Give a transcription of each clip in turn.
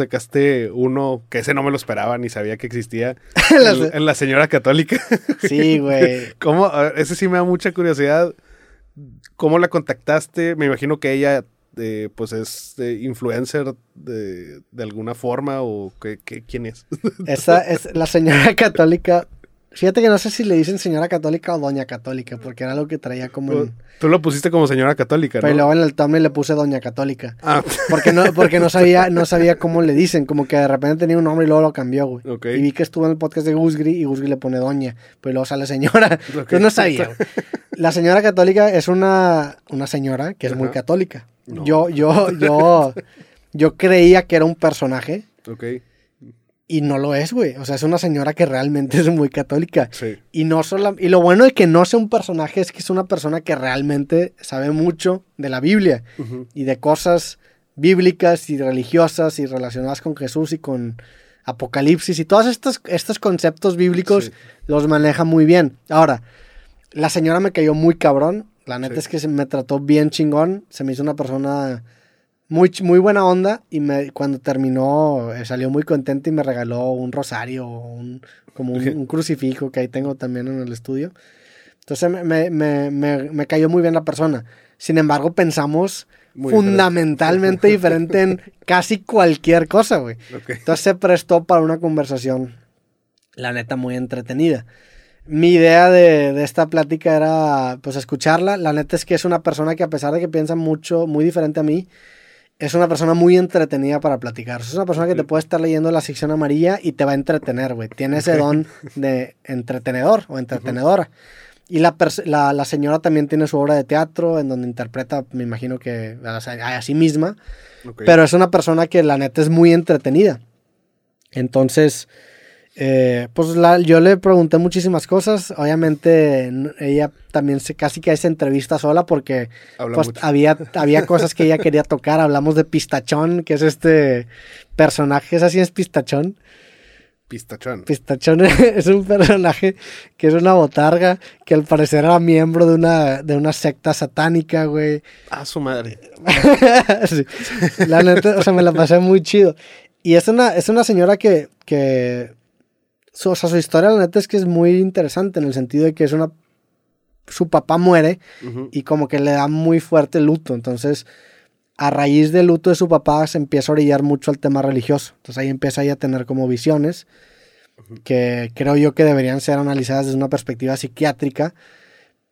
sacaste uno que ese no me lo esperaba ni sabía que existía en, en la señora católica. Sí, güey. ¿Cómo? Ese sí me da mucha curiosidad. ¿Cómo la contactaste? Me imagino que ella, eh, pues, es eh, influencer de, de alguna forma o que, que- quién es. Esa es la señora católica. Fíjate que no sé si le dicen señora católica o doña católica, porque era algo que traía como en... Tú lo pusiste como señora católica, Pero ¿no? luego en el thumbnail le puse doña católica. Ah, Porque no, porque no sabía, no sabía cómo le dicen, como que de repente tenía un nombre y luego lo cambió, güey. Ok. Y vi que estuvo en el podcast de Gusgri y Gusgri le pone doña, pero luego sale señora. Ok. Yo no sabía. güey. La señora católica es una, una señora que es muy católica. No. Yo, yo, yo, yo creía que era un personaje ok. Y no lo es, güey. O sea, es una señora que realmente es muy católica. Sí. Y no solo, y lo bueno de que no sea un personaje es que es una persona que realmente sabe mucho de la Biblia y de cosas bíblicas y religiosas y relacionadas con Jesús y con Apocalipsis y todos estos, estos conceptos bíblicos Sí. los maneja muy bien. Ahora, la señora me cayó muy cabrón. La neta Sí. es que se me trató bien chingón. Se me hizo una persona muy, muy buena onda y me, cuando terminó eh, salió muy contenta y me regaló un rosario, un, como un, un crucifijo que ahí tengo también en el estudio. Entonces me, me, me, cayó muy bien la persona. Sin embargo, pensamos Muy fundamentalmente diferente en casi cualquier cosa, güey. Ok. Entonces se prestó para una conversación, la neta, muy entretenida. Mi idea de, de esta plática era, pues, escucharla. La neta es que es una persona que a pesar de que piensa mucho, muy diferente a mí, es una persona muy entretenida para platicar. Es una persona que te puede estar leyendo la sección amarilla y te va a entretener, güey. Tiene ese don de entretenedor o entretenedora. Y la, la, la señora también tiene su obra de teatro en donde interpreta, me imagino que a, a sí misma. Pero es una persona que la neta es muy entretenida. Entonces, eh, pues la- yo le pregunté muchísimas cosas. Obviamente ella también se casi que hace entrevista sola porque pues, había, había cosas que ella quería tocar. Hablamos de Pistachón, que es este personaje, ¿es así es Pistachón? Pistachón. Pistachón es un personaje que es una botarga que al parecer era miembro de una, de una secta satánica, güey. Ah, su madre. Sí. La neta, o sea, me la pasé muy chido. Y es una, es una señora que, que su, o sea, su historia, la neta, es que es muy interesante en el sentido de que es una. Su papá muere y como que le da muy fuerte luto. Entonces, a raíz del luto de su papá, se empieza a orillar mucho al tema religioso. Entonces, ahí empieza ella a tener como visiones que creo yo que deberían ser analizadas desde una perspectiva psiquiátrica.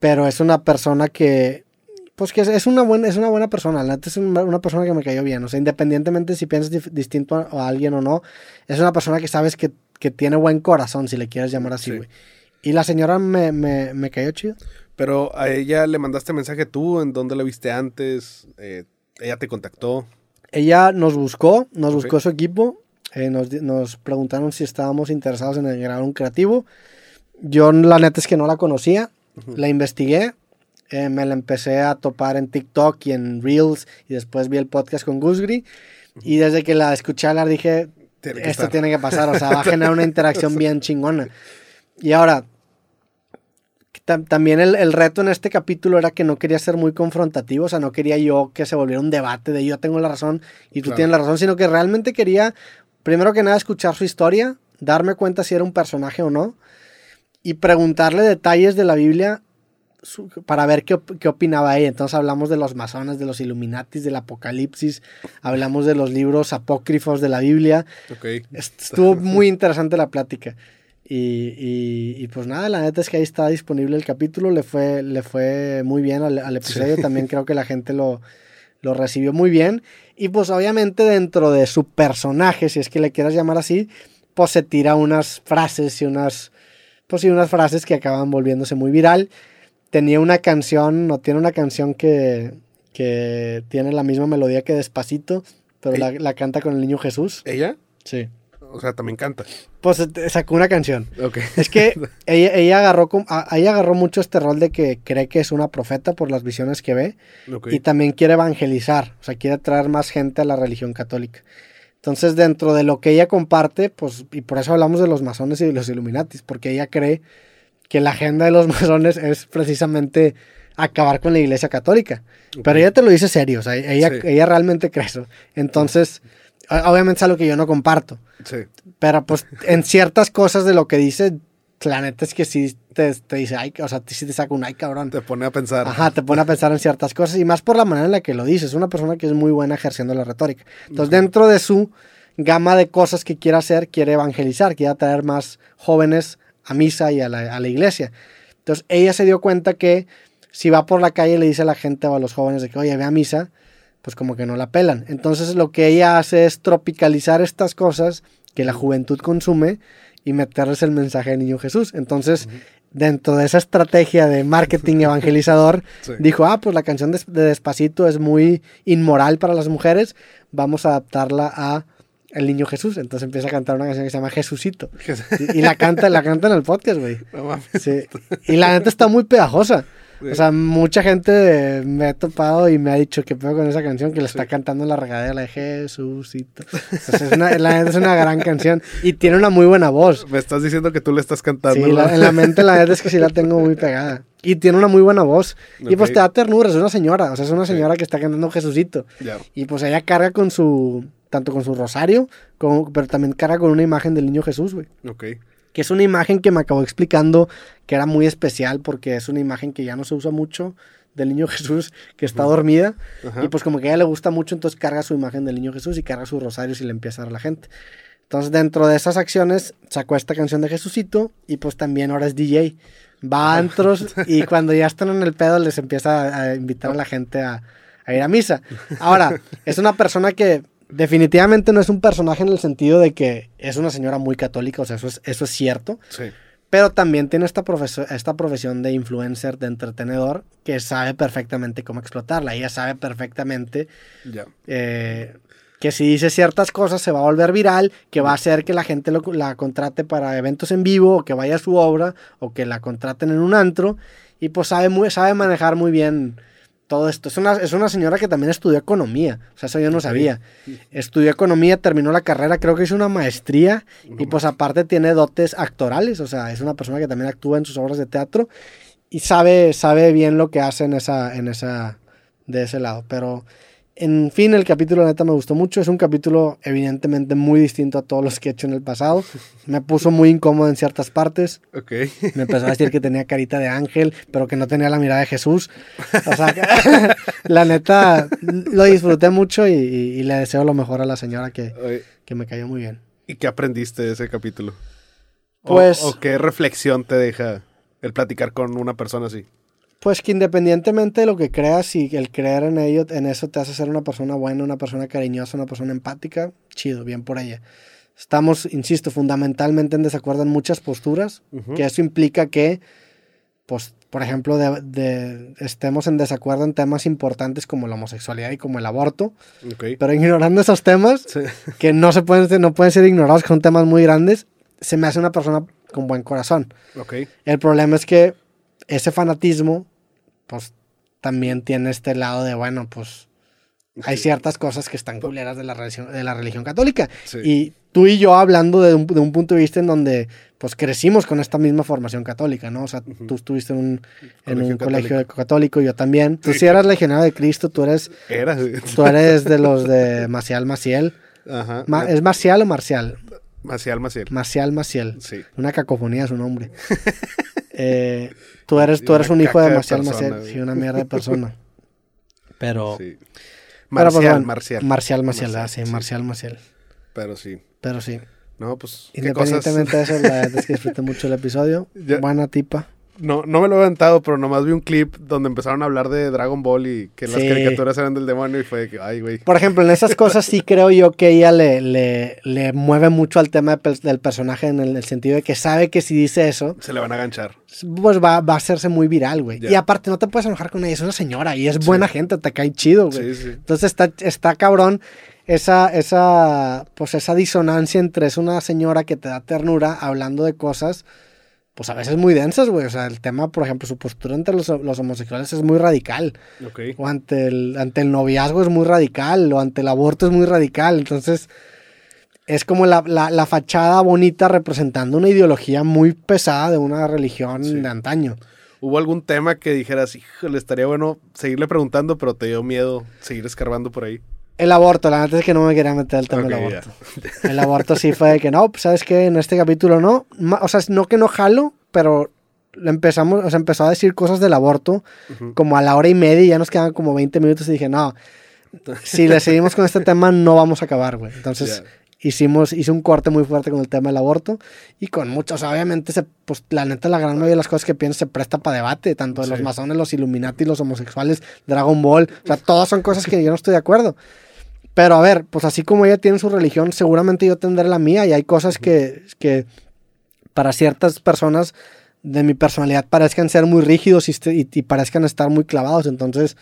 Pero es una persona que pues que es, es una buena, es una buena persona, la neta es una, una persona que me cayó bien, o sea, independientemente si piensas dif- distinto a, a alguien o no, es una persona que sabes que, que tiene buen corazón, si le quieres llamar así, Sí. güey. Y la señora me, me, me cayó chido. Pero a ella le mandaste mensaje tú, ¿en dónde la viste antes? Eh, ella te contactó. Ella nos buscó, nos buscó su equipo, eh, nos, nos preguntaron si estábamos interesados en grabar un creativo. Yo la neta es que no la conocía, la investigué, eh, me la empecé a topar en TikTok y en Reels y después vi el podcast con Gusgri y desde que la escuché hablar dije, Tiene esto estar. tiene que pasar, o sea, va a generar una interacción bien chingona. Y ahora, tam- también el, el reto en este capítulo era que no quería ser muy confrontativo, o sea, no quería yo que se volviera un debate de yo tengo la razón y tú Claro. tienes la razón, sino que realmente quería, primero que nada, escuchar su historia, darme cuenta si era un personaje o no, y preguntarle detalles de la Biblia su- para ver qué, qué opinaba ella. Entonces hablamos de los masones, de los Illuminatis, del Apocalipsis, hablamos de los libros apócrifos de la Biblia. Ok. Est- Estuvo muy interesante la plática. Y, y- y pues nada, la neta es que ahí está disponible el capítulo. Le fue, le fue muy bien al, al episodio. También creo que la gente lo, lo recibió muy bien. Y pues obviamente dentro de su personaje, si es que le quieras llamar así, pues se tira unas frases y unas, pues sí, unas frases que acaban volviéndose muy viral. Tenía una canción, no tiene una canción que, que tiene la misma melodía que Despacito, pero la, la canta con el niño Jesús. ¿Ella? Sí. O sea, también canta. Pues eh, sacó una canción. Ok. Es que ella, ella agarró ella agarró mucho este rol de que cree que es una profeta por las visiones que ve y también quiere evangelizar, o sea, quiere traer más gente a la religión católica. Entonces, dentro de lo que ella comparte, pues, y por eso hablamos de los masones y de los Illuminatis, porque ella cree que la agenda de los masones es precisamente acabar con la iglesia católica. Pero ella te lo dice serio, o sea, ella, Sí. ella realmente cree eso. Entonces, Obviamente es algo que yo no comparto. Sí. Pero pues en ciertas cosas de lo que dice, la neta es que sí te, te dice, ay, o sea, sí te saca un ay, cabrón. Te pone a pensar. Ajá, te pone a pensar en ciertas cosas y más por la manera en la que lo dices. Es una persona que es muy buena ejerciendo la retórica. Entonces, dentro de su gama de cosas que quiere hacer, quiere evangelizar, quiere atraer más jóvenes a misa y a la, a la iglesia. Entonces, ella se dio cuenta que si va por la calle y le dice a la gente o a los jóvenes de que, oye, ve a misa, pues como que no la pelan. Entonces, lo que ella hace es tropicalizar estas cosas que la juventud consume y meterles el mensaje del niño Jesús. Entonces, dentro de esa estrategia de marketing evangelizador, Sí. dijo, ah, pues la canción de, de Despacito es muy inmoral para las mujeres, vamos a adaptarla a El Niño Jesús. Entonces empieza a cantar una canción que se llama Jesucito. Y, y la canta, la canta en el podcast, güey. No. Sí. Y la neta está muy pegajosa. Sí. O sea, mucha gente me ha topado y me ha dicho que pedo con esa canción que le está Sí. cantando en la regadera la de Jesucito. Entonces, es una, la neta es una gran canción y tiene una muy buena voz. Me estás diciendo que tú le estás cantando. Sí, la- en la mente la neta es que sí la tengo muy pegada. Y tiene una muy buena voz. Y pues te da ternura, es una señora. O sea, es una Sí. señora que está cantando Jesucito. Ya. Y pues ella carga con su, tanto con su rosario, como, pero también carga con una imagen del niño Jesús, güey. Ok. Que es una imagen que me acabó explicando que era muy especial porque es una imagen que ya no se usa mucho del niño Jesús que está dormida. Ajá. Y pues como que a ella le gusta mucho, entonces carga su imagen del niño Jesús y carga su rosario y le empieza a dar a la gente. Entonces dentro de esas acciones sacó esta canción de Jesucito y pues también ahora es DJ. Va a antros y cuando ya están en el pedo les empieza a, a invitar a la gente a, a ir a misa. Ahora, es una persona que definitivamente no es un personaje en el sentido de que es una señora muy católica, o sea, eso es, eso es cierto. Sí. Pero también tiene esta, esta profesión de influencer, de entretenedor, que sabe perfectamente cómo explotarla. Ella sabe perfectamente eh, que si dice ciertas cosas se va a volver viral, que va a hacer que la gente lo- la contrate para eventos en vivo, o que vaya a su obra, o que la contraten en un antro. Y pues sabe, muy, sabe manejar muy bien todo esto. Es una, es una señora que también estudió economía. O sea, eso yo no sabía. Estudió economía, terminó la carrera, creo que hizo una maestría. Y pues aparte tiene dotes actorales. O sea, es una persona que también actúa en sus obras de teatro. Y sabe, sabe bien lo que hace en esa, en esa, de ese lado. Pero, en fin, el capítulo neta me gustó mucho. Es un capítulo evidentemente muy distinto a todos los que he hecho en el pasado. Me puso muy incómodo en ciertas partes. Ok. Me empezó a decir que tenía carita de ángel, pero que no tenía la mirada de Jesús. O sea, que- la neta, lo disfruté mucho y, y- y le deseo lo mejor a la señora que, Oye, que me cayó muy bien. ¿Y qué aprendiste de ese capítulo? O- Pues- O, qué reflexión te deja el platicar con una persona así? Pues que independientemente de lo que creas y el creer en ello, en eso te hace ser una persona buena, una persona cariñosa, una persona empática, chido, bien por ella. Estamos, insisto, fundamentalmente en desacuerdo en muchas posturas, Ujú. que eso implica que, pues, por ejemplo, de, de- estemos en desacuerdo en temas importantes como la homosexualidad y como el aborto, Ok. pero ignorando esos temas, Sí. que no se pueden, no pueden ser ignorados, que son temas muy grandes, se me hace una persona con buen corazón. Ok. El problema es que ese fanatismo, pues también tiene este lado de, bueno, pues hay Sí. ciertas cosas que están culeras de la religión, de la religión católica. Sí. Y tú y yo hablando de un, de un punto de vista en donde pues crecimos con esta misma formación católica, ¿no? O sea, Ujú. tú estuviste en un, en un colegio católico, yo también. Tú sí eras legionario de Cristo, tú eres, tú eres de los de Maciel Maciel. Ajá. Ma- ¿Es Marcial o Marcial? Maciel, Maciel. Marcial Maciel. Sí. Una cacofonía su nombre. Eh, tú eres, tú eres un hijo de de Marcial persona, Maciel. Sí, una mierda de persona. Pero. Sí. pero, pues, Marcial, bueno, Marcial. Marcial Maciel, Marcial, ah, sí, sí. Marcial Maciel. Pero sí. Pero sí. No, pues. ¿qué cosas? Independientemente de eso, la verdad es que disfruté mucho el episodio. Ya. Buena tipa. No, no me lo he aventado, pero nomás vi un clip donde empezaron a hablar de Dragon Ball y que las caricaturas eran del demonio y fue de que, ay, güey. Por ejemplo, en esas cosas sí creo yo que ella le, le, le mueve mucho al tema de del personaje en el, el sentido de que sabe que si dice eso, Se le van a ganchar. pues va, va a hacerse muy viral, güey. Y aparte no te puedes enojar con ella, es una señora y es buena gente, te cae chido, güey. Sí, sí. Entonces está, está cabrón esa, esa, pues esa disonancia entre es una señora que te da ternura hablando de cosas, pues a veces muy densas, güey. O sea, el tema, por ejemplo, su postura entre los, los homosexuales es muy radical. Ok. O ante el, ante el noviazgo es muy radical. O ante el aborto es muy radical. Entonces, es como la, la, la fachada bonita representando una ideología muy pesada de una religión Sí. de antaño. ¿Hubo algún tema que dijeras, híjole, estaría bueno seguirle preguntando, pero te dio miedo seguir escarbando por ahí? El aborto, la neta es que no me quería meter el tema Ok, del aborto. El aborto sí fue de que no, pues, sabes que en este capítulo no. O sea, no que no jalo, pero empezamos, o sea, empezó a decir cosas del aborto Ujú. como a la hora y media y ya nos quedaban como 20 minutos y dije, no, si le seguimos con este tema no vamos a acabar, güey. Entonces Ya. hicimos, hice un corte muy fuerte con el tema del aborto y con muchos, obviamente, se, pues la neta, la gran mayoría de las cosas que pienso se presta para debate, tanto de los Sí. masones, los Illuminati, los homosexuales, Dragon Ball, o sea, todas son cosas que yo no estoy de acuerdo. Pero a ver, pues así como ella tiene su religión, seguramente yo tendré la mía y hay cosas que, que para ciertas personas de mi personalidad parezcan ser muy rígidos y, este- y- y parezcan estar muy clavados. Entonces,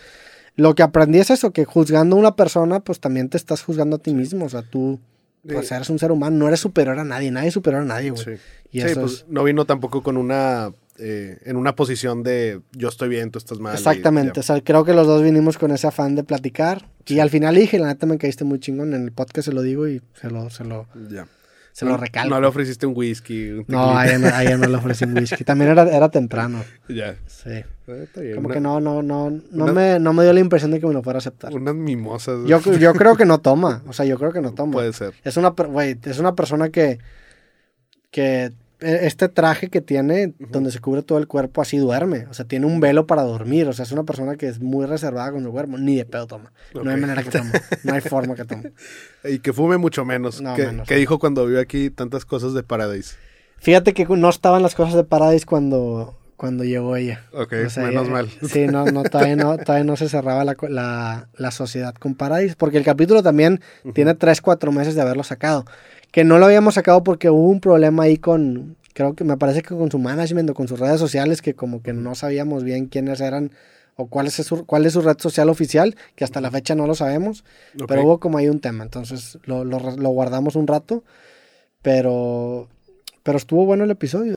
lo que aprendí es eso, que juzgando a una persona, pues también te estás juzgando a ti mismo. O sea, tú pues, eres un ser humano, no eres superior a nadie, nadie es superior a nadie, güey. Sí, Y Sí, eso pues es- no vino tampoco con una. eh, en una posición de yo estoy bien, tú estás mal. Exactamente, o sea, creo que los dos vinimos con ese afán de platicar. Y al final dije, la neta me caíste muy chingón. En el podcast se lo digo y se lo, se lo, se lo recalco. No le ofreciste un whisky. Un No, a ella no, a ella no le ofrecí un whisky. También era, era temprano. Ya. Sí. Bien, Como una- que no, no, no, no, una- me, no me dio la impresión de que me lo fuera a aceptar. Unas mimosas. Yo, yo creo que no toma. O sea, yo creo que no toma. Puede ser. Es una, güey, es una persona que, que este traje que tiene, donde se cubre todo el cuerpo, así duerme. O sea, tiene un velo para dormir. O sea, es una persona que es muy reservada con su cuerpo. Ni de pedo toma. No hay manera que tome. No hay forma que tome. Y que fume mucho menos. No, que, menos. que dijo cuando vio aquí tantas cosas de Paradise. Fíjate que no estaban las cosas de Paradise cuando, cuando llegó ella. Ok, O sea, menos eh, mal. Sí, no, no, todavía no, todavía no se cerraba la, la, la sociedad con Paradise, porque el capítulo también tiene 3, 4 meses de haberlo sacado. Que no lo habíamos sacado porque hubo un problema ahí con, creo que me parece que con su management o con sus redes sociales, que como que no sabíamos bien quiénes eran o cuál es su, cuál es su red social oficial, que hasta la fecha no lo sabemos, pero hubo como ahí un tema, entonces lo, lo, lo guardamos un rato, pero, pero estuvo bueno el episodio.